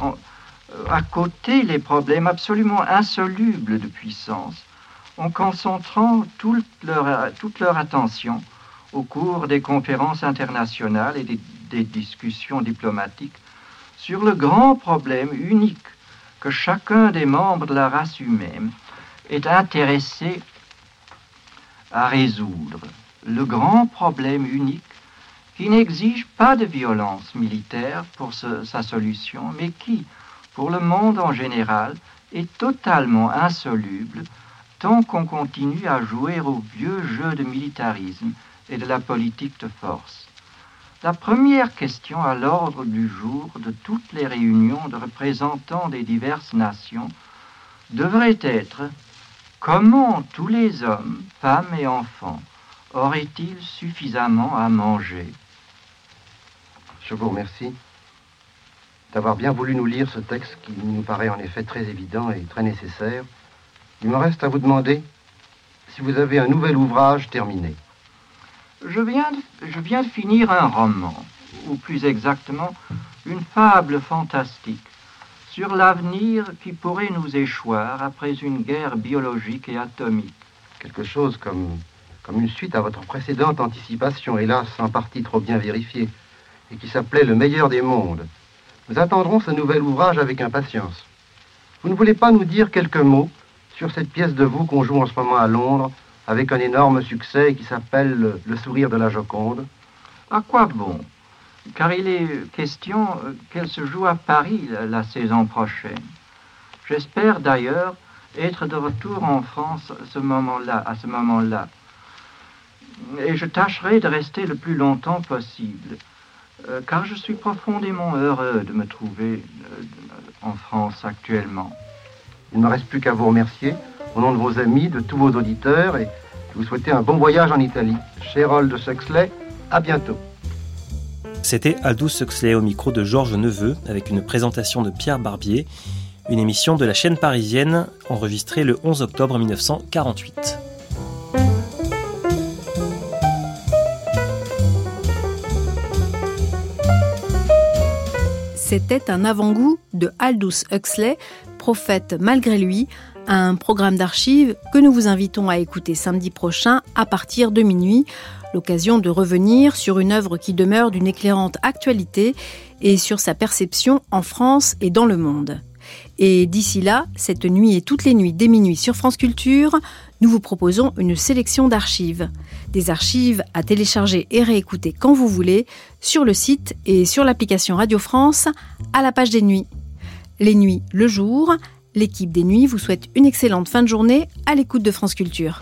à côté les problèmes absolument insolubles de puissance en concentrant toute leur, attention au cours des conférences internationales et des, discussions diplomatiques sur le grand problème unique que chacun des membres de la race humaine est intéressé à résoudre. Le grand problème unique qui n'exige pas de violence militaire pour sa solution, mais qui, pour le monde en général, est totalement insoluble tant qu'on continue à jouer au vieux jeu de militarisme et de la politique de force. La première question à l'ordre du jour de toutes les réunions de représentants des diverses nations devrait être comment tous les hommes, femmes et enfants auraient-ils suffisamment à manger? Je vous remercie d'avoir bien voulu nous lire ce texte qui nous paraît en effet très évident et très nécessaire. Il me reste à vous demander si vous avez un nouvel ouvrage terminé. Je viens, de, je viens de finir un roman, ou plus exactement, une fable fantastique sur l'avenir qui pourrait nous échoir après une guerre biologique et atomique. Quelque chose comme, comme une suite à votre précédente anticipation, hélas en partie trop bien vérifiée, et qui s'appelait Le meilleur des mondes. Nous attendrons ce nouvel ouvrage avec impatience. Vous ne voulez pas nous dire quelques mots sur cette pièce de vous qu'on joue en ce moment à Londres, avec un énorme succès qui s'appelle Le sourire de la Joconde À quoi bon? Car il est question qu'elle se joue à Paris la, saison prochaine. J'espère d'ailleurs être de retour en France ce moment-là, à ce moment-là. Et je tâcherai de rester le plus longtemps possible, euh, car je suis profondément heureux de me trouver euh, en France actuellement. Il ne me reste plus qu'à vous remercier au nom de vos amis, de tous vos auditeurs et vous souhaiter un bon voyage en Italie. Cher de Huxley, à bientôt. C'était Aldous Huxley au micro de Georges Neveu avec une présentation de Pierre Barbier, une émission de la chaîne parisienne enregistrée le 11 octobre 1948. C'était un avant-goût de Aldous Huxley, prophète malgré lui, un programme d'archives que nous vous invitons à écouter samedi prochain à partir de minuit, l'occasion de revenir sur une œuvre qui demeure d'une éclairante actualité et sur sa perception en France et dans le monde. Et d'ici là, cette nuit et toutes les nuits dès minuit sur France Culture, nous vous proposons une sélection d'archives. Des archives à télécharger et réécouter quand vous voulez sur le site et sur l'application Radio France à la page des nuits. Les nuits le jour, l'équipe des nuits vous souhaite une excellente fin de journée à l'écoute de France Culture.